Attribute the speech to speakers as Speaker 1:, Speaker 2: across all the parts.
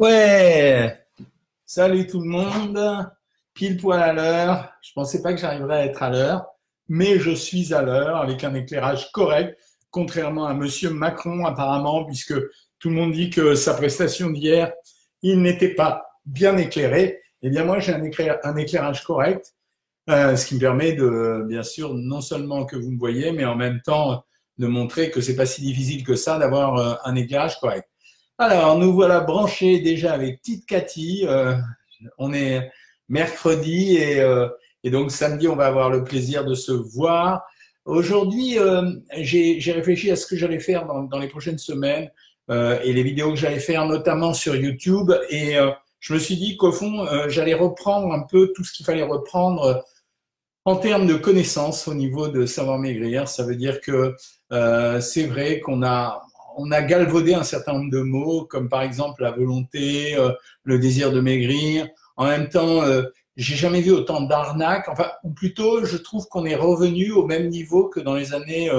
Speaker 1: Ouais, salut tout le monde, pile poil à l'heure. Je pensais pas que j'arriverais à être à l'heure, mais je suis à l'heure avec un éclairage correct, contrairement à Monsieur Macron apparemment, puisque tout le monde dit que sa prestation d'hier, il n'était pas bien éclairé. Eh bien moi j'ai un, éclairage correct, euh, ce qui me permet de, bien sûr, non seulement que vous me voyez, mais en même temps de montrer que c'est pas si difficile que ça d'avoir euh, un éclairage correct. Alors, nous voilà branchés déjà avec petite Cathy. Euh, on est mercredi euh, et, donc samedi, on va avoir le plaisir de se voir. Aujourd'hui, euh, j'ai réfléchi à ce que j'allais faire dans, les prochaines semaines et les vidéos que j'allais faire, notamment sur YouTube. Et je me suis dit qu'au fond, j'allais reprendre un peu tout ce qu'il fallait reprendre en termes de connaissances au niveau de savoir maigrir. Ça veut dire que c'est vrai qu'on a on a galvaudé un certain nombre de mots, comme par exemple la volonté, euh, le désir de maigrir. En même temps, euh, j'ai jamais vu autant d'arnaques. Enfin, ou plutôt, je trouve qu'on est revenu au même niveau que dans les années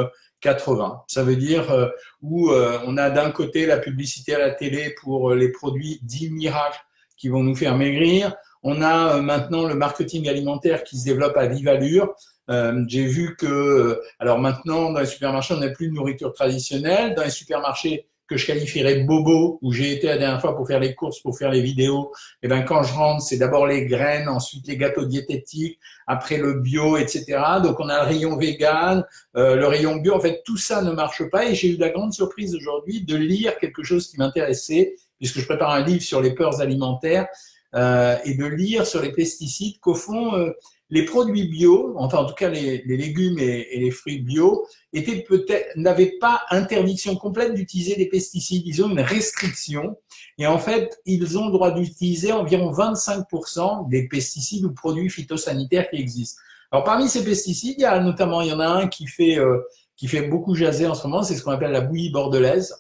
Speaker 1: 80. Euh, Ça veut dire où on a d'un côté la publicité à la télé pour les produits dits miracles qui vont nous faire maigrir. On a maintenant le marketing alimentaire qui se développe à vive allure. Euh, j'ai vu que, euh, alors maintenant, dans les supermarchés, on n'a plus de nourriture traditionnelle. Dans les supermarchés que je qualifierais bobo, où j'ai été la dernière fois pour faire les courses, pour faire les vidéos, et eh ben quand je rentre, c'est d'abord les graines, ensuite les gâteaux diététiques, après le bio, etc. Donc on a le rayon vegan, euh, le rayon bio. En fait, tout ça ne marche pas. Et j'ai eu la grande surprise aujourd'hui de lire quelque chose qui m'intéressait, puisque je prépare un livre sur les peurs alimentaires, euh, et de lire sur les pesticides qu'au fond, euh, les produits bio, enfin en tout cas les, légumes et, les fruits bio, étaient peut-être n'avaient pas interdiction complète d'utiliser des pesticides. Ils ont une restriction et en fait ils ont le droit d'utiliser environ 25% des pesticides ou produits phytosanitaires qui existent. Alors parmi ces pesticides, il y a notamment il y en a un qui fait euh, qui fait beaucoup jaser en ce moment, c'est ce qu'on appelle la bouillie bordelaise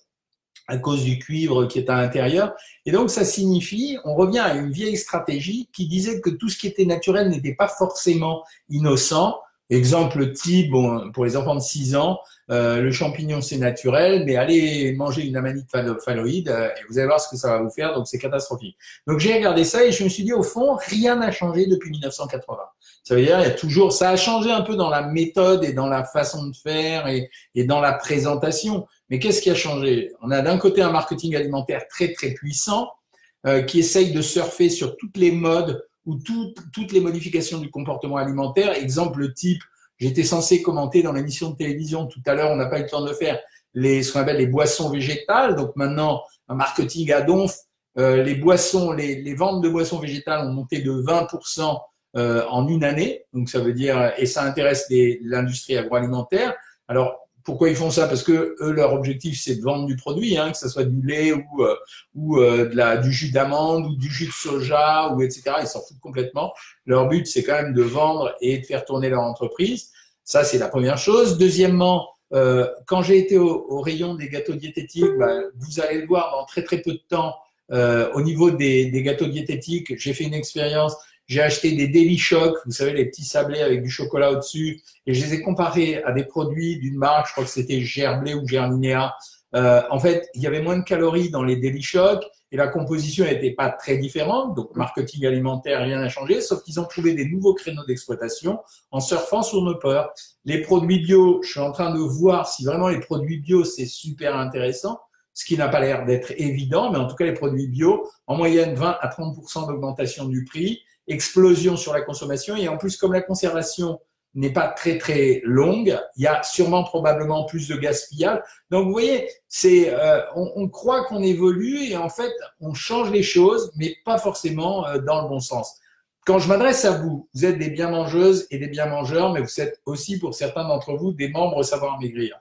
Speaker 1: à cause du cuivre qui est à l'intérieur. Et donc, ça signifie, on revient à une vieille stratégie qui disait que tout ce qui était naturel n'était pas forcément innocent. Exemple type, bon, pour les enfants de 6 ans, euh, le champignon c'est naturel, mais allez manger une amanite phalloïde euh, et vous allez voir ce que ça va vous faire, donc c'est catastrophique. Donc j'ai regardé ça et je me suis dit au fond, rien n'a changé depuis 1980. Ça veut dire, il y a toujours, ça a changé un peu dans la méthode et dans la façon de faire et, et dans la présentation, mais qu'est-ce qui a changé? On a d'un côté un marketing alimentaire très très puissant euh, qui essaye de surfer sur toutes les modes ou toutes les modifications du comportement alimentaire. Exemple type, j'étais censé commenter dans l'émission de télévision tout à l'heure, on n'a pas eu le temps de le faire, les, ce qu'on appelle les boissons végétales. Donc maintenant, un marketing à donf, euh, les boissons, les, les, ventes de boissons végétales ont monté de 20% euh, en une année. Donc ça veut dire, et ça intéresse l'industrie agroalimentaire. Alors pourquoi ils font ça? Parce que eux, leur objectif, c'est de vendre du produit, hein, que ce soit du lait ou, euh, ou euh, de la, du jus d'amande ou du jus de soja ou etc. Ils s'en foutent complètement. Leur but, c'est quand même de vendre et de faire tourner leur entreprise. Ça, c'est la première chose. Deuxièmement, euh, quand j'ai été au, rayon des gâteaux diététiques, bah, vous allez le voir dans très très peu de temps. Au niveau des, des gâteaux diététiques, j'ai fait une expérience j'ai acheté des Daily Shock, vous savez, les petits sablés avec du chocolat au-dessus, et je les ai comparés à des produits d'une marque, je crois que c'était Gerblé ou Germinea. Euh, en fait, il y avait moins de calories dans les Daily Shock et la composition n'était pas très différente. Donc, marketing alimentaire, rien n'a changé, sauf qu'ils ont trouvé des nouveaux créneaux d'exploitation en surfant sur nos peurs. Les produits bio, je suis en train de voir si vraiment les produits bio, c'est super intéressant ce qui n'a pas l'air d'être évident, mais en tout cas les produits bio, en moyenne 20 à 30% d'augmentation du prix, explosion sur la consommation. Et en plus, comme la conservation n'est pas très très longue, il y a sûrement probablement plus de gaspillage. Donc vous voyez, c'est euh, on, croit qu'on évolue et en fait on change les choses, mais pas forcément euh, dans le bon sens. Quand je m'adresse à vous, vous êtes des bien mangeuses et des bien mangeurs, mais vous êtes aussi pour certains d'entre vous des membres savoir maigrir.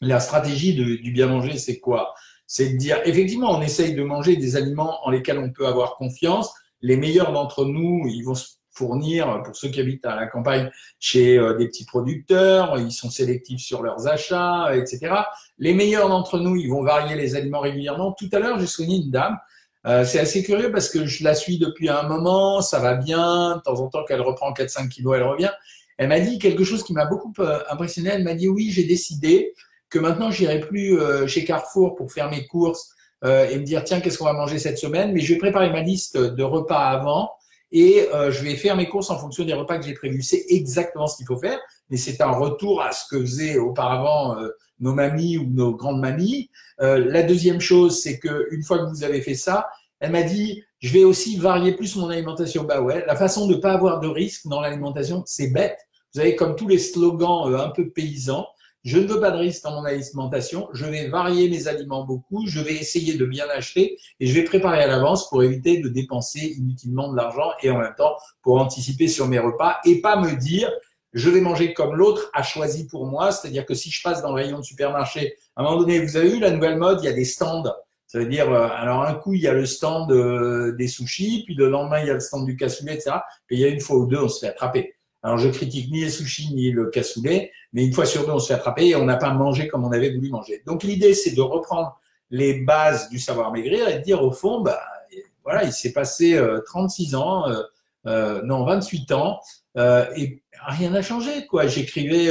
Speaker 1: La stratégie du bien manger, c'est quoi? C'est de dire effectivement, on essaye de manger des aliments en lesquels on peut avoir confiance les meilleurs d'entre nous, ils vont se fournir, pour ceux qui habitent à la campagne, chez euh, des petits producteurs, ils sont sélectifs sur leurs achats, etc. Les meilleurs d'entre nous, ils vont varier les aliments régulièrement. Tout à l'heure, j'ai soigné une dame. Euh, c'est assez curieux parce que je la suis depuis un moment, ça va bien, de temps en temps qu'elle reprend 4-5 kilos, elle revient. Elle m'a dit quelque chose qui m'a beaucoup euh, impressionné. Elle m'a dit oui, j'ai décidé que maintenant j'irai plus chez Carrefour pour faire mes courses euh, et me dire tiens qu'est-ce qu'on va manger cette semaine, mais je vais préparer ma liste de repas avant et euh, je vais faire mes courses en fonction des repas que j'ai prévus. C'est exactement ce qu'il faut faire, mais c'est un retour à ce que faisaient auparavant euh, nos mamies ou nos grandes mamies. la deuxième chose, c'est que une fois que vous avez fait ça, elle m'a dit je vais aussi varier plus mon alimentation. Bah ouais, la façon de ne pas avoir de risque dans l'alimentation, c'est bête. Vous avez comme tous les slogans un peu paysans. Je ne veux pas de risque dans mon alimentation. Je vais varier mes aliments beaucoup. Je vais essayer de bien acheter et je vais préparer à l'avance pour éviter de dépenser inutilement de l'argent et en même temps pour anticiper sur mes repas et pas me dire je vais manger comme l'autre a choisi pour moi. C'est-à-dire que si je passe dans le rayon de supermarché, à un moment donné, vous avez eu la nouvelle mode, il y a des stands. Ça veut dire, euh, alors un coup, il y a le stand euh, des sushis, puis le lendemain, il y a le stand du cassoulet, etc. Et il y a une fois ou deux, on se fait attraper. Alors, je critique ni les sushis ni le cassoulet, mais une fois sur deux, on se fait attraper et on n'a pas mangé comme on avait voulu manger. Donc, l'idée, c'est de reprendre les bases du savoir maigrir et de dire au fond, bah, voilà, il s'est passé 36 euh, ans, euh, euh, non, 28 ans, et rien n'a changé, quoi. J'écrivais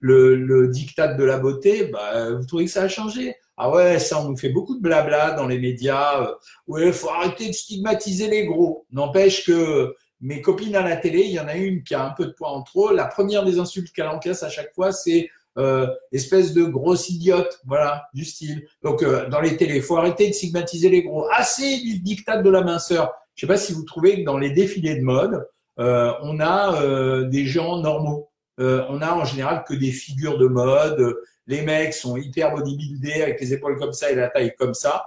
Speaker 1: le, le diktat de la beauté, bah, vous trouvez que ça a changé Ah ouais, ça, on nous fait beaucoup de blabla dans les médias. il faut arrêter de stigmatiser les gros. N'empêche que mes copines à la télé, il y en a une qui a un peu de poids en trop. La première des insultes qu'elle encaisse à chaque fois, c'est euh, espèce de grosse idiote, voilà, du style. Donc euh, dans les télés, faut arrêter de stigmatiser les gros. Assez du diktat de la minceur. Je sais pas si vous trouvez que dans les défilés de mode, euh, on a euh, des gens normaux. On a en général que des figures de mode. Les mecs sont hyper bodybuildés avec les épaules comme ça et la taille comme ça.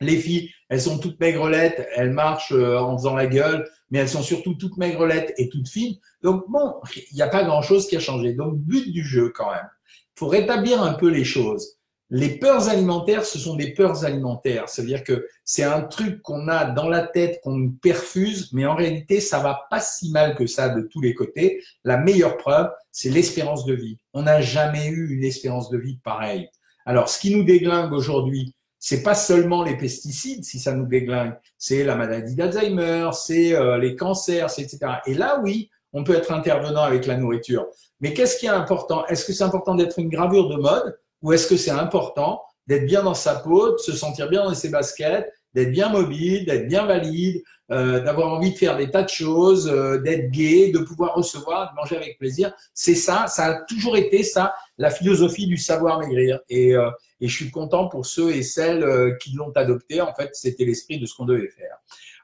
Speaker 1: Les filles, elles sont toutes maigrelettes, elles marchent en faisant la gueule mais elles sont surtout toutes maigrelettes et toutes fines. Donc bon, il n'y a pas grand-chose qui a changé. Donc but du jeu quand même, faut rétablir un peu les choses. Les peurs alimentaires, ce sont des peurs alimentaires. C'est-à-dire que c'est un truc qu'on a dans la tête, qu'on perfuse, mais en réalité, ça va pas si mal que ça de tous les côtés. La meilleure preuve, c'est l'espérance de vie. On n'a jamais eu une espérance de vie pareille. Alors, ce qui nous déglingue aujourd'hui, c'est pas seulement les pesticides si ça nous déglingue, c'est la maladie d'Alzheimer, c'est euh, les cancers, etc. Et là, oui, on peut être intervenant avec la nourriture. Mais qu'est-ce qui est important? Est-ce que c'est important d'être une gravure de mode ou est-ce que c'est important d'être bien dans sa peau, de se sentir bien dans ses baskets, d'être bien mobile, d'être bien valide, euh, d'avoir envie de faire des tas de choses, euh, d'être gai, de pouvoir recevoir, de manger avec plaisir. C'est ça, ça a toujours été ça, la philosophie du savoir maigrir. Et, euh, je suis content pour ceux et celles qui l'ont adopté. En fait, c'était l'esprit de ce qu'on devait faire.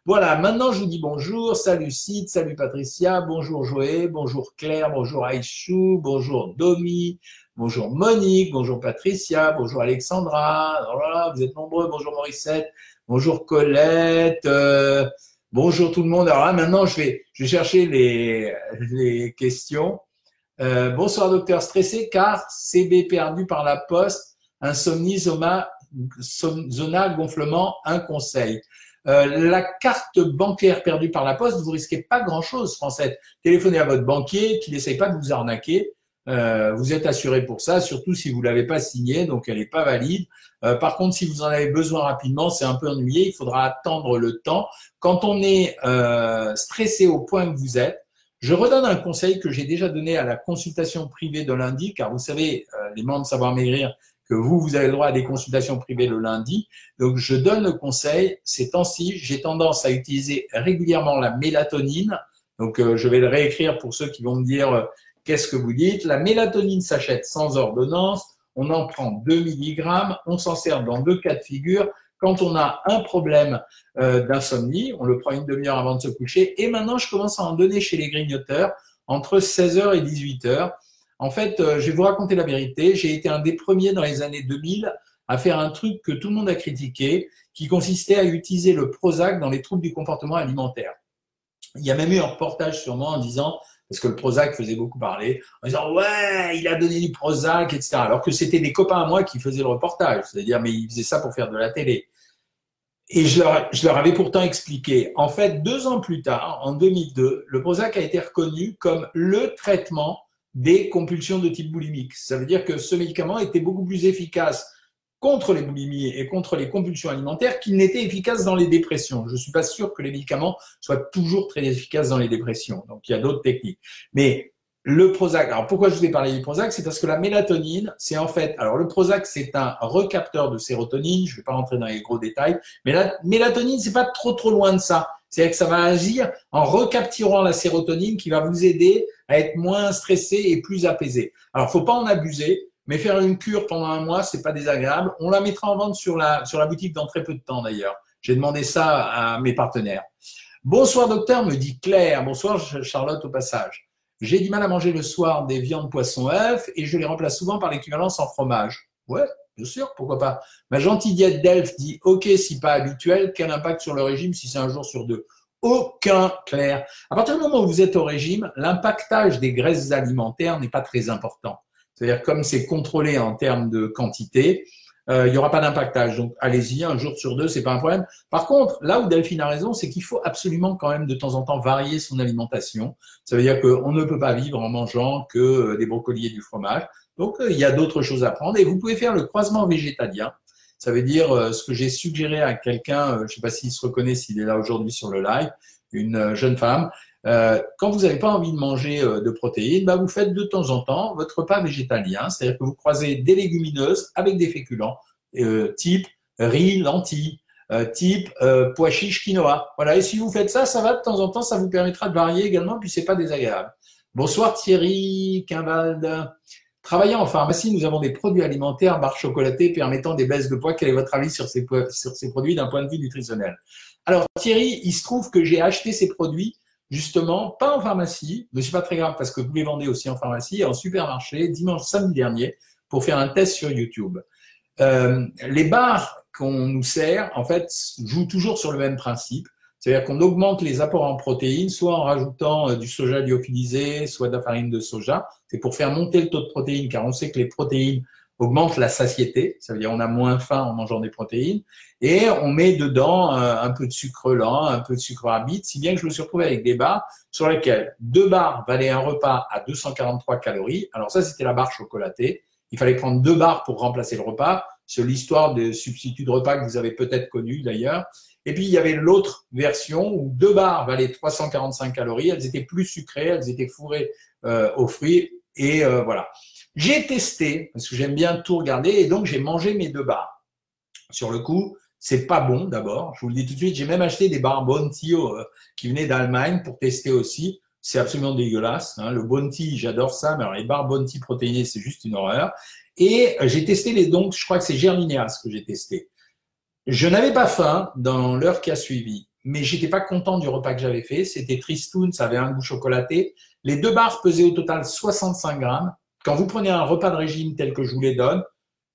Speaker 1: Voilà, maintenant je vous dis bonjour, salut Sid, salut Patricia, bonjour Joé, bonjour Claire, bonjour Aïchou, bonjour Domi, bonjour Monique, bonjour Patricia, bonjour Alexandra, voilà, vous êtes nombreux, bonjour Morissette, Bonjour Colette. Euh, bonjour tout le monde. Alors là, maintenant, je vais, je vais chercher les, questions. Euh, bonsoir docteur, stressé car CB perdu par la poste, insomnie, zona, gonflement, un conseil. Euh, la carte bancaire perdue par la poste, vous risquez pas grand-chose, Français. Téléphonez à votre banquier, qu'il n'essaye pas de vous arnaquer. Euh, vous êtes assuré pour ça, surtout si vous l'avez pas signé, donc elle n'est pas valide. Euh, par contre, si vous en avez besoin rapidement, c'est un peu ennuyé, il faudra attendre le temps. Quand on est euh, stressé au point que vous êtes, je redonne un conseil que j'ai déjà donné à la consultation privée de lundi, car vous savez, les membres Savoir Maigrir, que vous, vous avez le droit à des consultations privées le lundi. Donc, je donne le conseil, ces temps-ci, j'ai tendance à utiliser régulièrement la mélatonine. Donc, je vais le réécrire pour ceux qui vont me dire Qu'est-ce que vous dites? La mélatonine s'achète sans ordonnance, on en prend 2 mg, on s'en sert dans deux cas de figure. Quand on a un problème euh, d'insomnie, on le prend une demi-heure avant de se coucher. Et maintenant, je commence à en donner chez les grignoteurs entre 16h et 18h. En fait, euh, je vais vous raconter la vérité. J'ai été un des premiers dans les années 2000 à faire un truc que tout le monde a critiqué, qui consistait à utiliser le Prozac dans les troubles du comportement alimentaire. Il y a même eu un reportage sur moi en disant parce que le Prozac faisait beaucoup parler, en disant ouais, il a donné du Prozac, etc. Alors que c'était des copains à moi qui faisaient le reportage, c'est-à-dire mais ils faisaient ça pour faire de la télé. Et je leur, je leur avais pourtant expliqué. En fait, deux ans plus tard, en 2002, le Prozac a été reconnu comme le traitement des compulsions de type boulimique. Ça veut dire que ce médicament était beaucoup plus efficace contre les boulimies et contre les compulsions alimentaires qu'il n'était efficace dans les dépressions. Je ne suis pas sûr que les médicaments soient toujours très efficaces dans les dépressions. Donc, il y a d'autres techniques. Mais le Prozac. Alors pourquoi je vous ai parlé du Prozac? C'est parce que la mélatonine, c'est en fait, alors le Prozac, c'est un recapteur de sérotonine. Je ne vais pas rentrer dans les gros détails, mais la mélatonine, c'est pas trop trop loin de ça. C'est-à-dire que ça va agir en recapturant la sérotonine qui va vous aider à être moins stressé et plus apaisé. Alors faut pas en abuser, mais faire une cure pendant un mois, c'est pas désagréable. On la mettra en vente sur la boutique dans très peu de temps d'ailleurs. J'ai demandé ça à mes partenaires. Bonsoir docteur, me dit Claire. Bonsoir Charlotte au passage. J'ai du mal à manger le soir des viandes, poissons, œufs et je les remplace souvent par l'équivalence en fromage. Ouais, bien sûr, pourquoi pas. Ma gentille diète d'elfe dit OK, si pas habituel, quel impact sur le régime si c'est un jour sur deux? Aucun, Claire. À partir du moment où vous êtes au régime, l'impactage des graisses alimentaires n'est pas très important. C'est-à-dire comme c'est contrôlé en termes de quantité, euh, il n'y aura pas d'impactage. Donc allez-y, un jour sur deux, c'est pas un problème. Par contre, là où Delphine a raison, c'est qu'il faut absolument quand même de temps en temps varier son alimentation. Ça veut dire qu'on ne peut pas vivre en mangeant que euh, des brocolis et du fromage. Donc euh, il y a d'autres choses à prendre et vous pouvez faire le croisement végétalien. Ça veut dire ce que j'ai suggéré à quelqu'un, je ne sais pas s'il se reconnaît, s'il est là aujourd'hui sur le live, une jeune femme. Quand vous n'avez pas envie de manger de protéines, bah vous faites de temps en temps votre repas végétalien, c'est-à-dire que vous croisez des légumineuses avec des féculents, type riz, lentilles, type pois chiches, quinoa. Voilà. Et si vous faites ça, ça va de temps en temps, ça vous permettra de varier également, puis c'est pas désagréable. Bonsoir Thierry Quinvalde. Travaillant en pharmacie, nous avons des produits alimentaires, barres chocolatées permettant des baisses de poids. Quel est votre avis sur ces produits d'un point de vue nutritionnel? Alors Thierry, il se trouve que j'ai acheté ces produits justement pas en pharmacie, mais c'est pas très grave parce que vous les vendez aussi en pharmacie, en supermarché, dimanche, samedi dernier, pour faire un test sur YouTube. Euh, les barres qu'on nous sert, en fait, jouent toujours sur le même principe. C'est-à-dire qu'on augmente les apports en protéines, soit en rajoutant euh, du soja lyophilisé, soit de la farine de soja. C'est pour faire monter le taux de protéines, car on sait que les protéines augmentent la satiété. Ça veut dire qu'on a moins faim en mangeant des protéines. Et on met dedans euh, un peu de sucre lent, un peu de sucre arabide, si bien que je me suis retrouvé avec des barres sur lesquelles deux barres valaient un repas à 243 calories. Alors ça, c'était la barre chocolatée. Il fallait prendre deux barres pour remplacer le repas. C'est l'histoire des substituts de repas que vous avez peut-être connu d'ailleurs. Et puis, il y avait l'autre version où deux barres valaient 345 calories. Elles étaient plus sucrées, elles étaient fourrées euh, aux fruits. Et euh, voilà. J'ai testé, parce que j'aime bien tout regarder, et donc j'ai mangé mes deux barres. Sur le coup, c'est pas bon d'abord. Je vous le dis tout de suite. J'ai même acheté des barres Bounty euh, qui venaient d'Allemagne pour tester aussi. C'est absolument dégueulasse. Hein. Le Bounty, j'adore ça, mais alors les barres Bounty protéinées, c'est juste une horreur. Et j'ai testé les donc, je crois que c'est Gerlineas que j'ai testé. Je n'avais pas faim dans l'heure qui a suivi, mais j'étais pas content du repas que j'avais fait. C'était tristoun, ça avait un goût chocolaté. Les deux barres pesaient au total 65 grammes. Quand vous prenez un repas de régime tel que je vous les donne,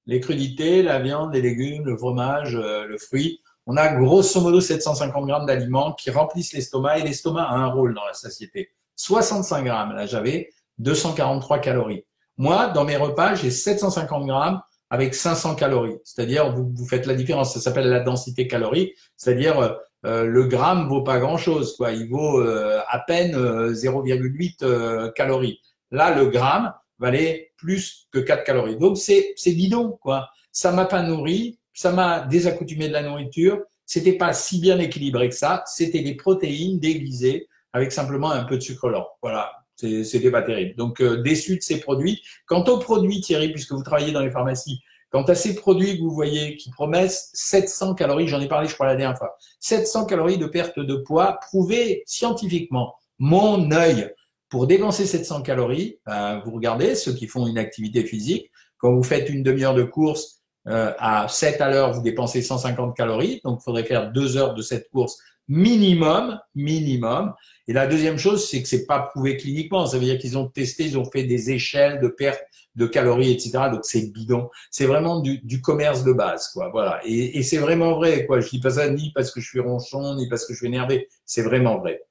Speaker 1: les crudités, la viande, les légumes, le fromage, euh, le fruit, on a grosso modo 750 grammes d'aliments qui remplissent l'estomac et l'estomac a un rôle dans la satiété. 65 grammes, là j'avais 243 calories. Moi, dans mes repas, j'ai 750 grammes avec 500 calories. C'est-à-dire, vous, vous faites la différence. Ça s'appelle la densité calorique. C'est-à-dire, euh, euh, le gramme vaut pas grand-chose. Quoi. Il vaut à peine 0,8 calories. Là, le gramme valait plus que 4 calories. Donc, c'est, c'est bidon. Quoi. Ça m'a pas nourri. Ça m'a désaccoutumé de la nourriture. C'était pas si bien équilibré que ça. C'était des protéines déguisées avec simplement un peu de sucre lent. Voilà. C'était pas terrible. Donc, euh, déçu de ces produits. Quant aux produits, Thierry, puisque vous travaillez dans les pharmacies, quant à ces produits que vous voyez qui promettent 700 calories, j'en ai parlé, je crois, la dernière fois, 700 calories de perte de poids prouvées scientifiquement. Mon œil, pour dépenser 700 calories, ben, vous regardez ceux qui font une activité physique, quand vous faites une demi-heure de course euh, à 7 à l'heure, vous dépensez 150 calories, donc il faudrait faire deux heures de cette course minimum, minimum. Et la deuxième chose, c'est que c'est pas prouvé cliniquement. Ça veut dire qu'ils ont testé, ils ont fait des échelles de perte de calories, etc. Donc c'est bidon. C'est vraiment du, du, commerce de base, quoi. Voilà. Et, et c'est vraiment vrai, quoi. Je dis pas ça ni parce que je suis ronchon, ni parce que je suis énervé. C'est vraiment vrai.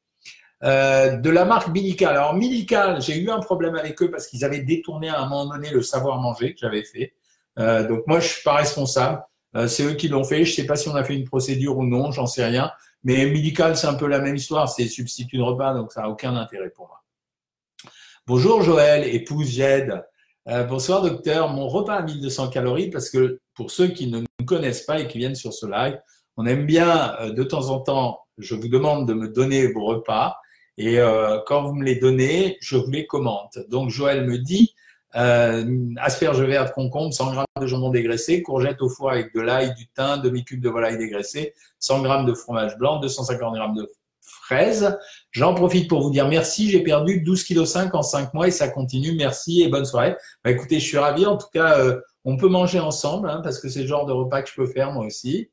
Speaker 1: Euh, de la marque Milical. Alors Milical, j'ai eu un problème avec eux parce qu'ils avaient détourné à un moment donné le savoir manger que j'avais fait. Euh, donc moi, je suis pas responsable. Euh, c'est eux qui l'ont fait. Je sais pas si on a fait une procédure ou non, j'en sais rien. Mais médical, c'est un peu la même histoire, c'est substitut de repas, donc ça n'a aucun intérêt pour moi. Bonjour Joël, épouse Jed. Bonsoir docteur, mon repas à 1200 calories, parce que pour ceux qui ne nous connaissent pas et qui viennent sur ce live, on aime bien de temps en temps, je vous demande de me donner vos repas, Et euh, quand vous me les donnez, je vous les commente. Donc Joël me dit euh, asperge verte, concombre, 100 g de jambon dégraissé, courgette au foie avec de l'ail, du thym, demi-cube de volaille dégraissé, 100 g de fromage blanc, 250 g de fraises. J'en profite pour vous dire merci. J'ai perdu 12,5 kg en 5 mois et ça continue. Merci et bonne soirée. Bah, écoutez, je suis ravi. En tout cas, euh, on peut manger ensemble hein, parce que c'est le genre de repas que je peux faire moi aussi.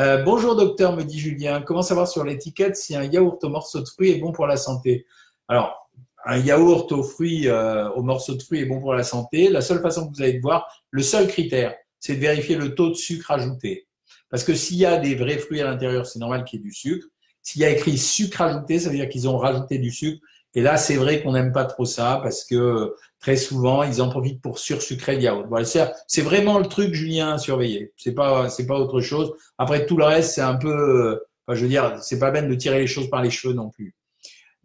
Speaker 1: Euh, bonjour docteur, me dit Julien. Comment savoir sur l'étiquette si un yaourt au morceau de fruits est bon pour la santé? Alors, un yaourt aux fruits, euh, au morceau de fruits est bon pour la santé. La seule façon que vous allez de voir, le seul critère, c'est de vérifier le taux de sucre ajouté. Parce que s'il y a des vrais fruits à l'intérieur, c'est normal qu'il y ait du sucre. S'il y a écrit sucre ajouté, ça veut dire qu'ils ont rajouté du sucre. Et là, c'est vrai qu'on n'aime pas trop ça parce que très souvent, ils en profitent pour sursucrer le yaourt. Voilà, c'est vraiment le truc, Julien, à surveiller. C'est pas, c'est pas autre chose. Après, tout le reste, c'est un peu, je veux dire, c'est pas bien de tirer les choses par les cheveux non plus.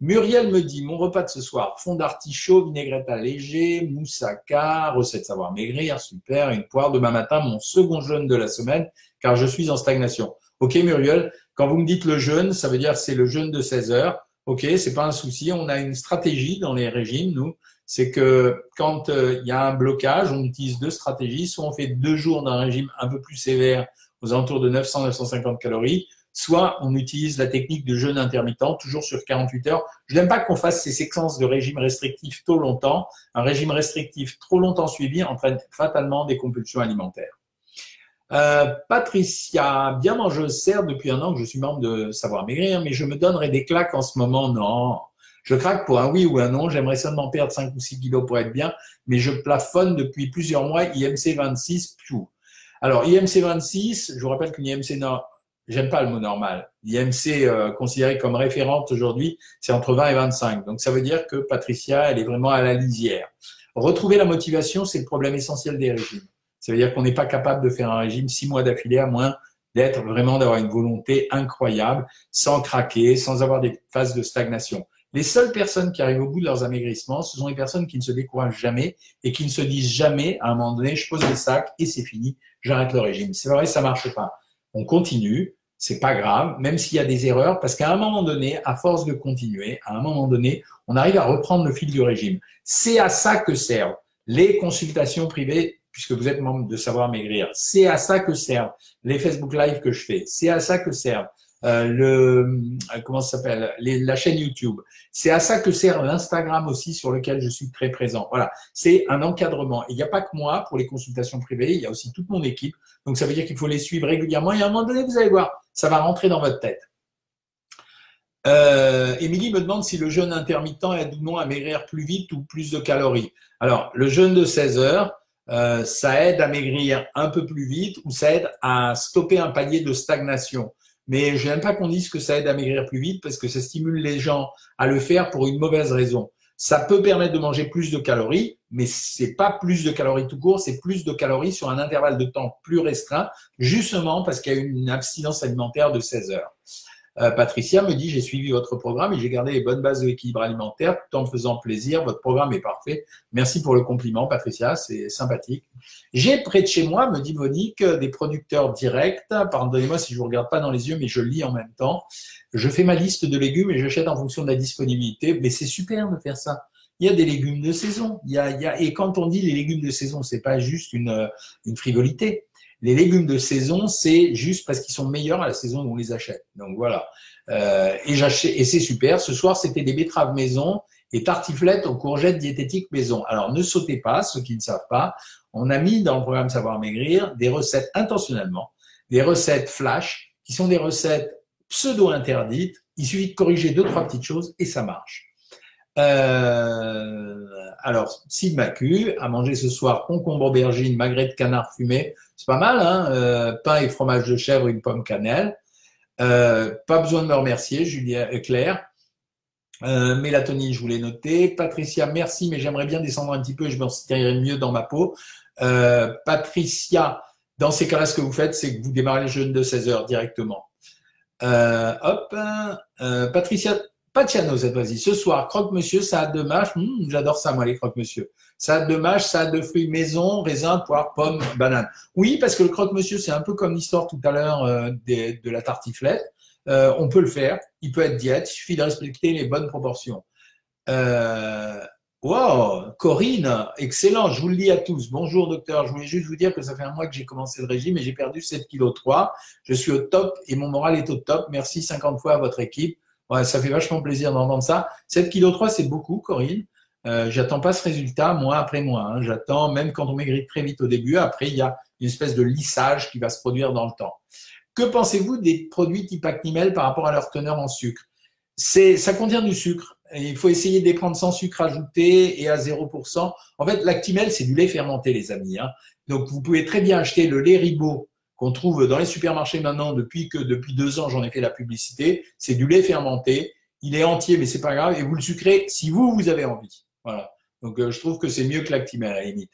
Speaker 1: Muriel me dit, mon repas de ce soir, fond d'artichaut, vinaigrette allégée, moussaka, recette savoir maigrir, super, une poire demain matin, mon second jeûne de la semaine, car je suis en stagnation. Ok, Muriel, quand vous me dites le jeûne, ça veut dire c'est le jeûne de 16 heures. Ok, c'est pas un souci. On a une stratégie dans les régimes, nous. C'est que quand euh, il y a un blocage, on utilise deux stratégies. Soit on fait deux jours d'un régime un peu plus sévère, aux alentours de 900-950 calories, soit on utilise la technique de jeûne intermittent, toujours sur 48 heures. Je n'aime pas qu'on fasse ces séquences de régime restrictif trop longtemps. Un régime restrictif trop longtemps suivi entraîne fatalement des compulsions alimentaires. Euh, Patricia, bien mangeuse, certes, depuis un an que je suis membre de Savoir Maigrir, mais je me donnerai des claques en ce moment. Non, je craque pour un oui ou un non. J'aimerais seulement perdre 5 ou 6 kilos pour être bien, mais je plafonne depuis plusieurs mois IMC 26. Alors, IMC 26, je vous rappelle qu'une IMC, non, j'aime pas le mot normal. L'IMC euh, considéré comme référente aujourd'hui, c'est entre 20 et 25. Donc, ça veut dire que Patricia, elle est vraiment à la lisière. Retrouver la motivation, c'est le problème essentiel des régimes. Ça veut dire qu'on n'est pas capable de faire un régime six mois d'affilée à moins d'être vraiment d'avoir une volonté incroyable, sans craquer, sans avoir des phases de stagnation. Les seules personnes qui arrivent au bout de leurs amaigrissements, ce sont les personnes qui ne se découragent jamais et qui ne se disent jamais, à un moment donné, je pose les sacs et c'est fini, j'arrête le régime. C'est vrai, ça marche pas. On continue, c'est pas grave, même s'il y a des erreurs, parce qu'à un moment donné, à force de continuer, à un moment donné, on arrive à reprendre le fil du régime. C'est à ça que servent les consultations privées puisque vous êtes membre de Savoir Maigrir. C'est à ça que servent les Facebook Live que je fais. C'est à ça que servent euh, le euh, comment s'appelle la chaîne YouTube. C'est à ça que sert l'Instagram aussi sur lequel je suis très présent. Voilà, c'est un encadrement. Il n'y a pas que moi pour les consultations privées, il y a aussi toute mon équipe. Donc ça veut dire qu'il faut les suivre régulièrement et à un moment donné, vous allez voir, ça va rentrer dans votre tête. Euh, Émilie me demande si le jeûne intermittent aide ou non à maigrir plus vite ou plus de calories. Alors, le jeûne de 16 heures, ça aide à maigrir un peu plus vite ou ça aide à stopper un palier de stagnation. Mais je n'aime pas qu'on dise que ça aide à maigrir plus vite parce que ça stimule les gens à le faire pour une mauvaise raison. Ça peut permettre de manger plus de calories, mais c'est pas plus de calories tout court, c'est plus de calories sur un intervalle de temps plus restreint, justement parce qu'il y a une abstinence alimentaire de 16 heures. Euh, Patricia me dit j'ai suivi votre programme et j'ai gardé les bonnes bases de l'équilibre alimentaire tout en me faisant plaisir. Votre programme est parfait. Merci pour le compliment, Patricia, c'est sympathique. J'ai près de chez moi, me dit Monique, des producteurs directs. Pardonnez-moi si je vous regarde pas dans les yeux, mais je lis en même temps. Je fais ma liste de légumes et j'achète en fonction de la disponibilité. Mais c'est super de faire ça. Il y a des légumes de saison. Il y a, il y a, et quand on dit les légumes de saison, c'est pas juste une, une frivolité les légumes de saison, c'est juste parce qu'ils sont meilleurs à la saison où on les achète. Donc voilà. Euh, et et c'est super. Ce soir, c'était des betteraves maison et tartiflettes aux courgettes diététiques maison. Alors ne sautez pas, ceux qui ne savent pas. On a mis dans le programme Savoir Maigrir des recettes intentionnellement, des recettes flash, qui sont des recettes pseudo-interdites. Il suffit de corriger deux, trois petites choses et ça marche. Euh, alors, Sid Macu a mangé ce soir concombre aubergine, magret de canard fumé. C'est pas mal, hein euh, Pain et fromage de chèvre, une pomme cannelle. Euh, pas besoin de me remercier, Julien Claire. Euh, Mélatonine, je voulais noter. Patricia, merci, mais j'aimerais bien descendre un petit peu, je me sentirais mieux dans ma peau. Euh, Patricia, dans ces cas-là, ce que vous faites, c'est que vous démarrez le jeûne de 16 heures directement. Hop, Patricia, Patiano cette fois-ci. Ce soir, croque-monsieur, ça a deux mâches. Hmm, j'adore ça, moi, les croque-monsieur. Ça a deux mâches, ça a deux fruits maison, raisin, poire, pomme, banane. Oui, parce que le croque-monsieur, c'est un peu comme l'histoire tout à l'heure euh, de, la tartiflette. Euh, on peut le faire. Il peut être diète. Il suffit de respecter les bonnes proportions. Euh, wow, Corinne, excellent. Je vous le dis à tous. Bonjour docteur. Je voulais juste vous dire que ça fait un mois que j'ai commencé le régime et j'ai perdu 7 kg 3. Je suis au top et mon moral est au top. Merci 50 fois à votre équipe. Ouais, ça fait vachement plaisir d'entendre ça. 7 kg 3, c'est beaucoup, Corinne. Euh, j'attends pas ce résultat mois après mois. Hein. J'attends, même quand on maigrit très vite au début, après il y a une espèce de lissage qui va se produire dans le temps. Que pensez-vous des produits type Actimel par rapport à leur teneur en sucre? C'est, ça contient du sucre. il faut essayer de les prendre sans sucre ajouté et à 0%. En fait, l'actimel, c'est du lait fermenté, les amis. Hein. Donc, vous pouvez très bien acheter le lait ribot qu'on trouve dans les supermarchés maintenant depuis que depuis deux ans j'en ai fait la publicité. C'est du lait fermenté. Il est entier, mais c'est pas grave. Et vous le sucrez si vous vous avez envie. Voilà. Donc, euh, je trouve que c'est mieux que l'actimel à la limite.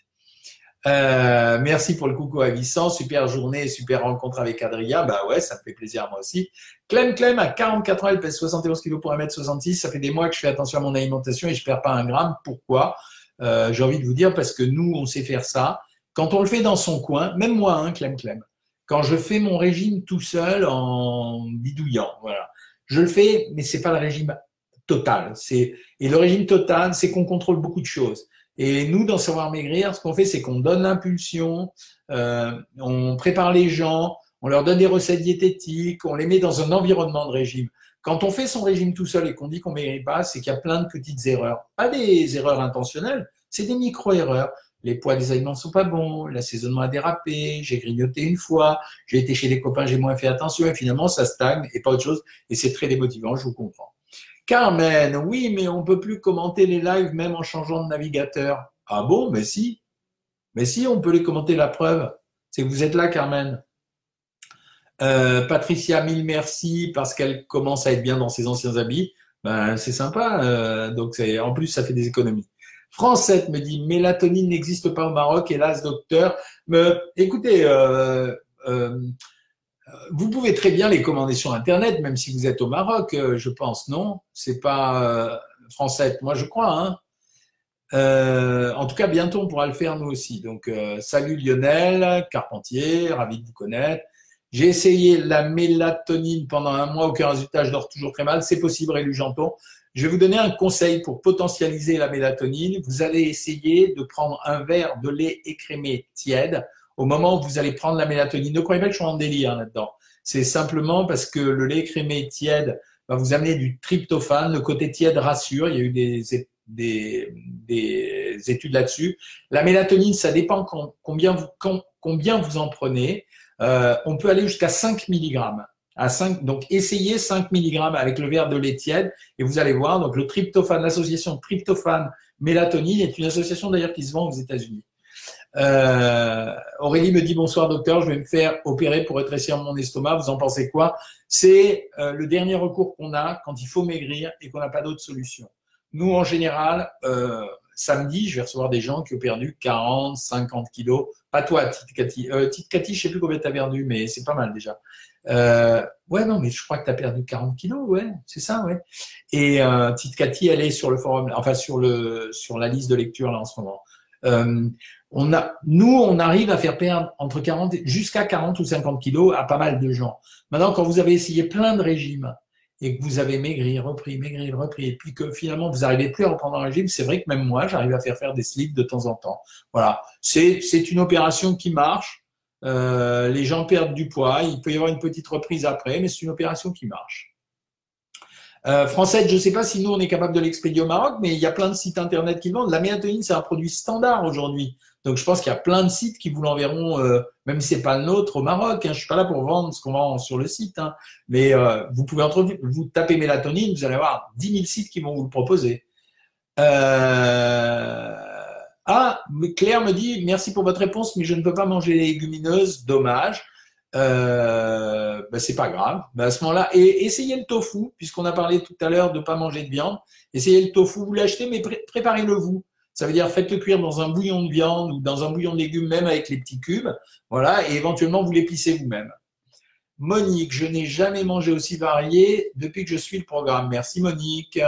Speaker 1: Euh, merci pour le coucou à Vicent. Super journée, super rencontre avec Adrien. Bah ouais, ça me fait plaisir moi aussi. Clem Clem à 44 ans, elle pèse 71 kg pour 1m66. Ça fait des mois que je fais attention à mon alimentation et je perds pas un gramme. Pourquoi? Euh, J'ai envie de vous dire parce que nous, on sait faire ça. Quand on le fait dans son coin, même moi, hein, Clem Clem, quand je fais mon régime tout seul en bidouillant, voilà. Je le fais, mais c'est pas le régime total. C'est et le régime total, c'est qu'on contrôle beaucoup de choses. Et nous, dans Savoir Maigrir, ce qu'on fait, c'est qu'on donne l'impulsion, euh, on prépare les gens, on leur donne des recettes diététiques, on les met dans un environnement de régime. Quand on fait son régime tout seul et qu'on dit qu'on maigrit pas, c'est qu'il y a plein de petites erreurs. Pas des erreurs intentionnelles, c'est des micro-erreurs. Les poids des aliments sont pas bons, l'assaisonnement a dérapé, j'ai grignoté une fois, j'ai été chez des copains, j'ai moins fait attention et finalement ça stagne et pas autre chose. Et c'est très démotivant, je vous comprends. Carmen, oui, mais on peut plus commenter les lives même en changeant de navigateur. Ah bon, mais si. Mais si, on peut les commenter. La preuve, c'est que vous êtes là, Carmen. Euh, Patricia, mille merci parce qu'elle commence à être bien dans ses anciens habits. Ben, c'est sympa. Euh, donc, en plus, ça fait des économies. Francette me dit mélatonine n'existe pas au Maroc, hélas, docteur. Mais, écoutez, euh, vous pouvez très bien les commander sur Internet, même si vous êtes au Maroc, euh, je pense, non? C'est pas euh, moi je crois. Hein euh, en tout cas, bientôt on pourra le faire nous aussi. Donc, salut Lionel, Carpentier, ravi de vous connaître. J'ai essayé la mélatonine pendant un mois, aucun résultat, je dors toujours très mal. C'est possible, Rélu Janton. Je vais vous donner un conseil pour potentialiser la mélatonine. Vous allez essayer de prendre un verre de lait écrémé tiède au moment où vous allez prendre la mélatonine. Ne croyez pas que je suis en délire là-dedans. C'est simplement parce que le lait crémé tiède va vous amener du tryptophane. Le côté tiède rassure. Il y a eu des, des, études là-dessus. La mélatonine, ça dépend combien vous, combien vous en prenez. Euh, on peut aller jusqu'à 5 mg. À 5, donc essayez 5 mg avec le verre de lait tiède et vous allez voir. Donc le tryptophane, l'association tryptophane mélatonine est une association d'ailleurs qui se vend aux États-Unis. Euh, Aurélie me dit bonsoir docteur, je vais me faire opérer pour rétrécir mon estomac. Vous en pensez quoi? C'est euh, le dernier recours qu'on a quand il faut maigrir et qu'on n'a pas d'autre solution. Nous, en général, euh, samedi, je vais recevoir des gens qui ont perdu 40, 50 kilos. Pas toi, Tite Cathy. Euh, Tite Cathy, je sais plus combien tu as perdu, mais c'est pas mal déjà. Euh, ouais, non, mais je crois que tu as perdu 40 kilos, ouais, c'est ça, ouais. Et euh, Tite Cathy, elle est sur le forum, enfin sur le sur la liste de lecture là en ce moment. Euh, on a, nous, on arrive à faire perdre entre 40 jusqu'à 40 ou 50 kilos à pas mal de gens. Maintenant, quand vous avez essayé plein de régimes et que vous avez maigri, repris, maigri, repris, et puis que finalement vous n'arrivez plus à reprendre un régime, c'est vrai que même moi, j'arrive à faire faire des slips de temps en temps. Voilà, c'est une opération qui marche. Euh, les gens perdent du poids, il peut y avoir une petite reprise après, mais c'est une opération qui marche. Euh, Français, je ne sais pas si nous on est capable de l'expédier au Maroc, mais il y a plein de sites internet qui vendent. La mélatonine, c'est un produit standard aujourd'hui. Donc je pense qu'il y a plein de sites qui vous l'enverront, euh, même si c'est pas le nôtre au Maroc. Hein, je suis pas là pour vendre ce qu'on vend sur le site, hein, mais euh, vous pouvez entre vous tapez mélatonine, vous allez avoir 10 000 sites qui vont vous le proposer. Euh... Ah, Claire me dit merci pour votre réponse, mais je ne peux pas manger les légumineuses, dommage. Euh, ben c'est pas grave. Ben à ce moment-là, essayez le tofu, puisqu'on a parlé tout à l'heure de pas manger de viande. Essayez le tofu, vous l'achetez, mais préparez-le vous. Ça veut dire faites-le cuire dans un bouillon de viande ou dans un bouillon de légumes, même avec les petits cubes. Voilà, et éventuellement vous l'épicez vous-même. Monique, je n'ai jamais mangé aussi varié depuis que je suis le programme. Merci Monique.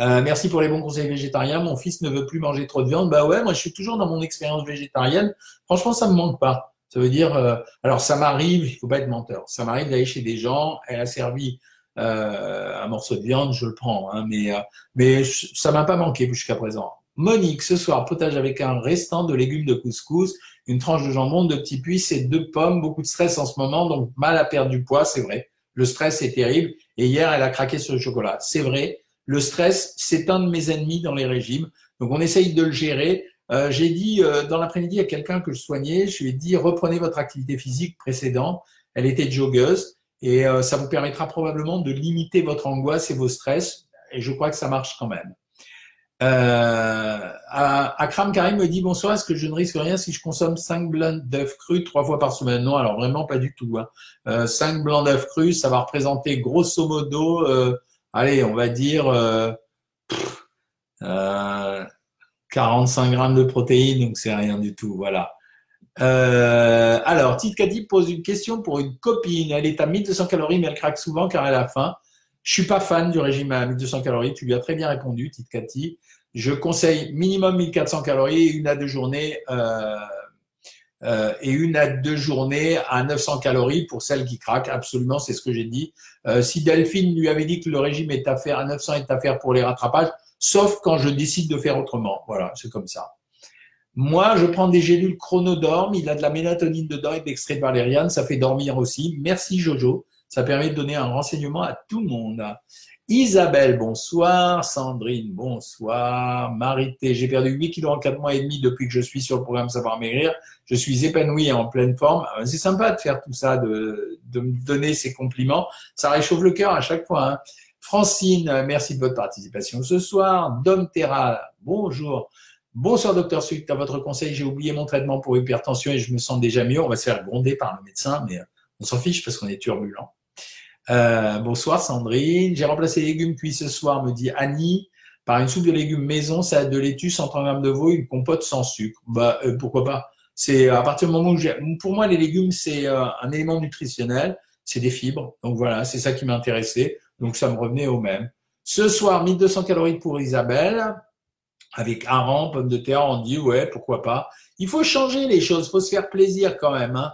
Speaker 1: Euh, merci pour les bons conseils végétariens. Mon fils ne veut plus manger trop de viande. Bah ouais, moi je suis toujours dans mon expérience végétarienne. Franchement, ça me manque pas. Ça veut dire, euh, alors ça m'arrive, il faut pas être menteur, ça m'arrive d'aller chez des gens, elle a servi euh, un morceau de viande, je le prends, hein, mais, euh, mais ça m'a pas manqué jusqu'à présent. Monique, ce soir, potage avec un restant de légumes de couscous, une tranche de jambon, deux petits puits et deux pommes, beaucoup de stress en ce moment, donc mal à perdre du poids, c'est vrai. Le stress est terrible. Et hier, elle a craqué sur le chocolat. C'est vrai. Le stress, c'est un de mes ennemis dans les régimes. Donc, on essaye de le gérer. Euh, j'ai dit euh, dans l'après-midi à quelqu'un que je soignais, je lui ai dit reprenez votre activité physique précédente. Elle était joggeuse et euh, ça vous permettra probablement de limiter votre angoisse et vos stress. Et je crois que ça marche quand même. Euh, Akram Karim me dit bonsoir, est-ce que je ne risque rien si je consomme 5 blancs d'œufs crus trois fois par semaine? Non, alors vraiment pas du tout. Hein. Euh, 5 blancs d'œufs crus, ça va représenter grosso modo, euh, allez, on va dire euh, 45 grammes de protéines, donc c'est rien du tout. Voilà. Euh, alors, pose une question pour une copine. Elle est à 1200 calories, mais elle craque souvent car elle a faim. Je suis pas fan du régime à 1200 calories. Tu lui as très bien répondu, Tite Cathy. Je conseille minimum 1400 calories, une à deux journées euh, euh, et une à deux journées à 900 calories pour celles qui craquent. Absolument, c'est ce que j'ai dit. Euh, si Delphine lui avait dit que le régime est à faire à 900 est à faire pour les rattrapages, sauf quand je décide de faire autrement. Voilà, c'est comme ça. Moi, je prends des gélules chronodorme. Il a de la mélatonine dedans et de l'extrait de valériane. Ça fait dormir aussi. Merci Jojo. Ça permet de donner un renseignement à tout le monde. Isabelle, bonsoir. Sandrine, bonsoir. Marité, j'ai perdu 8 kilos en 4 mois et demi depuis que je suis sur le programme Savoir Maigrir. Je suis épanouie et en pleine forme. Ah, c'est sympa de faire tout ça, de, de me donner ces compliments. Ça réchauffe le cœur à chaque fois. Hein. Francine, merci de votre participation ce soir. Dom Terra, bonjour. Bonsoir, docteur Suite. À votre conseil, j'ai oublié mon traitement pour hypertension et je me sens déjà mieux. On va se faire gronder par le médecin, mais on s'en fiche parce qu'on est turbulent. Euh, bonsoir Sandrine. J'ai remplacé les légumes cuits ce soir, me dit Annie, par une soupe de légumes maison, ça a de laitue, 130 grammes de veau, une compote sans sucre. Bah, euh, pourquoi pas? C'est à partir du moment où. Pour moi, les légumes, c'est euh, un élément nutritionnel, c'est des fibres. Donc voilà, c'est ça qui m'intéressait. Donc ça me revenait au même. Ce soir, 1200 calories pour Isabelle avec hareng, pommes de terre, on dit ouais, pourquoi pas. Il faut changer les choses, faut se faire plaisir quand même. Hein.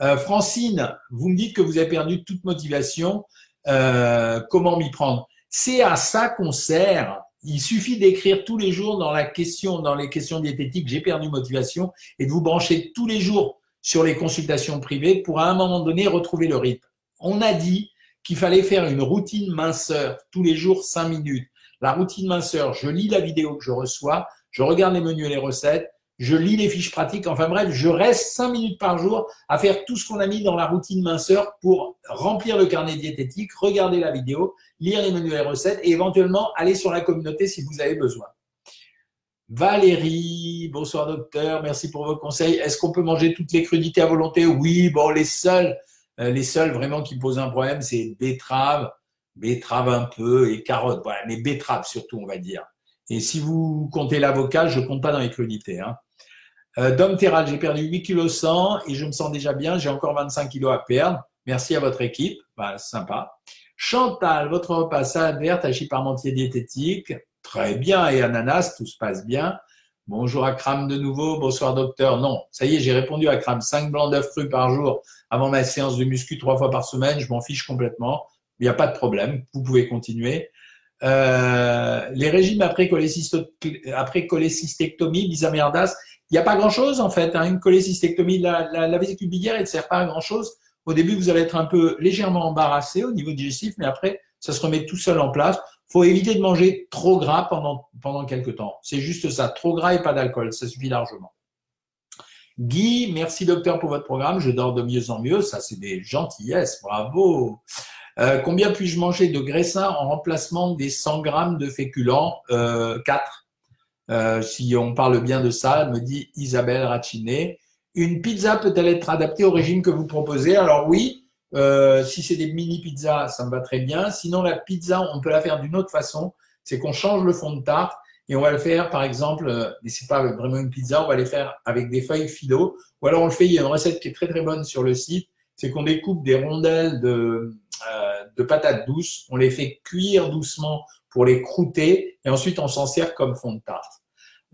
Speaker 1: Euh, Francine, vous me dites que vous avez perdu toute motivation. Euh, comment m'y prendre? C'est à ça qu'on sert. Il suffit d'écrire tous les jours dans la question, dans les questions diététiques, j'ai perdu motivation, et de vous brancher tous les jours sur les consultations privées pour à un moment donné retrouver le rythme. On a dit qu'il fallait faire une routine minceur tous les jours, cinq minutes. La routine minceur, je lis la vidéo que je reçois, je regarde les menus et les recettes, je lis les fiches pratiques, enfin bref, je reste cinq minutes par jour à faire tout ce qu'on a mis dans la routine minceur pour remplir le carnet diététique, regarder la vidéo, lire les menus et les recettes et éventuellement aller sur la communauté si vous avez besoin. Valérie, bonsoir docteur, merci pour vos conseils. Est-ce qu'on peut manger toutes les crudités à volonté? Oui, bon, les seuls, euh, les seuls vraiment qui posent un problème, c'est betterave, betterave un peu et carottes, voilà, mais betterave surtout, on va dire. Et si vous comptez l'avocat, je compte pas dans les crudités. Hein. Euh, Dom Terral, j'ai perdu 8 kg 100 et je me sens déjà bien. J'ai encore 25 kg à perdre. Merci à votre équipe. Bah, sympa. Chantal, votre repas salade verte, hachis parmentier diététique. Très bien. Et ananas, tout se passe bien. Bonjour Akram de nouveau. Bonsoir docteur. Non, ça y est, j'ai répondu à Akram. 5 blancs d'œufs crus par jour avant ma séance de muscu trois fois par semaine. Je m'en fiche complètement. Il n'y a pas de problème. Vous pouvez continuer. Euh, les régimes après, après cholécystectomie, bisamerdas, il n'y a pas grand-chose en fait. Hein. Une cholécystectomie, la, la, vésicule biliaire, elle ne sert pas à grand-chose. Au début, vous allez être un peu légèrement embarrassé au niveau digestif, mais après, ça se remet tout seul en place. Faut éviter de manger trop gras pendant, pendant quelques temps. C'est juste ça, trop gras et pas d'alcool, ça suffit largement. Guy, merci docteur pour votre programme, je dors de mieux en mieux, ça c'est des gentillesses, bravo. Euh, combien puis-je manger de graissins en remplacement des 100 grammes de féculents? Euh, 4. Euh, si on parle bien de ça, me dit Isabelle Racinet. Une pizza peut-elle être adaptée au régime que vous proposez? Alors oui, euh, si c'est des mini pizzas, ça me va très bien. Sinon, la pizza, on peut la faire d'une autre façon. C'est qu'on change le fond de tarte et on va le faire, par exemple, mais c'est pas vraiment une pizza, on va les faire avec des feuilles philo. Ou alors on le fait, il y a une recette qui est très très bonne sur le site, c'est qu'on découpe des rondelles de, euh, de patates douces, on les fait cuire doucement pour les croûter et ensuite on s'en sert comme fond de tarte.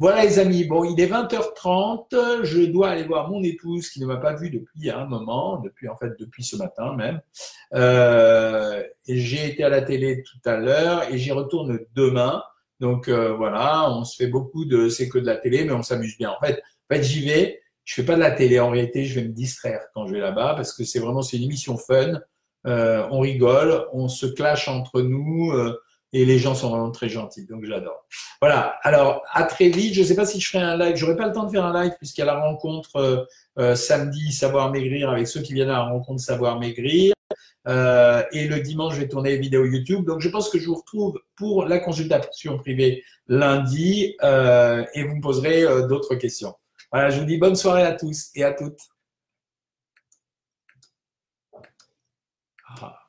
Speaker 1: Voilà les amis, bon, il est 20h30, je dois aller voir mon épouse qui ne m'a pas vu depuis un moment, depuis en fait depuis ce matin même. Euh, j'ai été à la télé tout à l'heure et j'y retourne demain. Donc euh, voilà, on se fait beaucoup de c'est que de la télé, mais on s'amuse bien. En fait, en fait j'y vais, je fais pas de la télé en réalité, je vais me distraire quand je vais là-bas parce que c'est vraiment c'est une émission fun. Euh, on rigole, on se clash entre nous. Euh, et les gens sont vraiment très gentils, donc j'adore. Voilà, alors à très vite. Je ne sais pas si je ferai un live, j'aurai pas le temps de faire un live puisqu'il y a la rencontre euh, euh, samedi Savoir Maigrir avec ceux qui viennent à la rencontre Savoir Maigrir. Euh, et le dimanche, je vais tourner les vidéos YouTube. Donc je pense que je vous retrouve pour la consultation privée lundi et vous me poserez d'autres questions. Voilà, je vous dis bonne soirée à tous et à toutes. Ah.